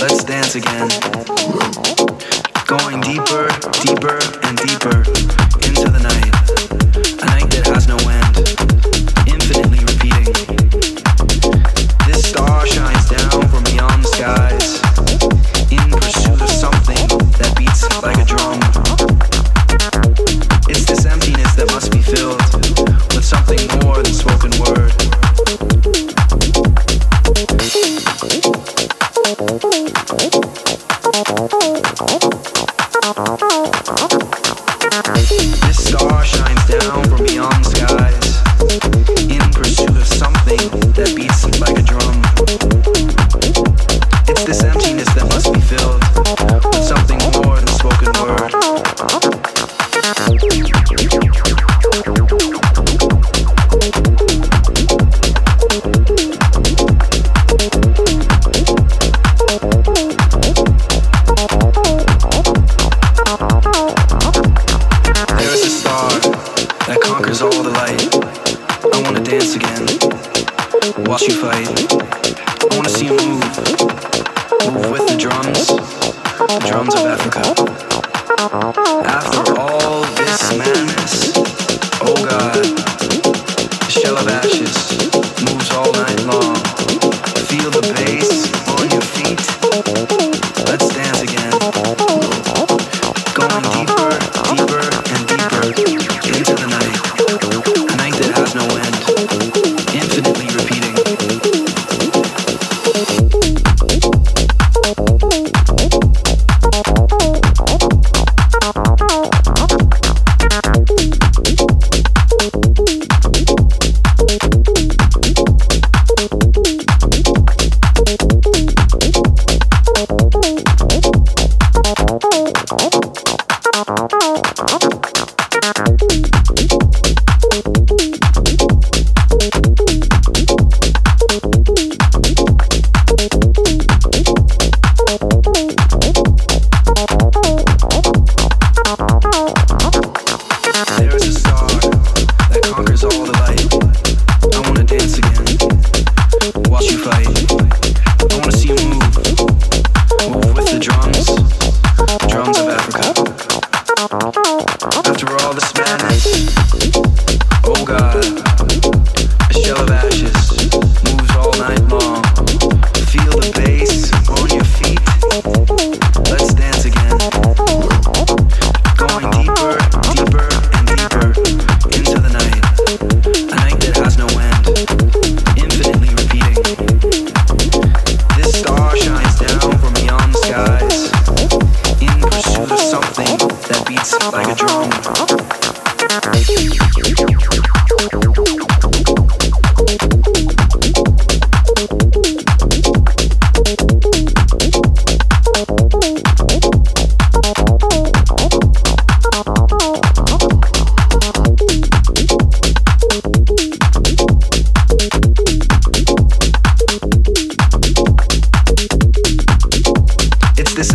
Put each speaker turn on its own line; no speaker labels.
let's dance again. Going deeper, deeper, and deeper into the night. A night that has no end. dance again. Watch you fight. I wanna see you move. Move with the drums. The drums of Africa. After all this, man. this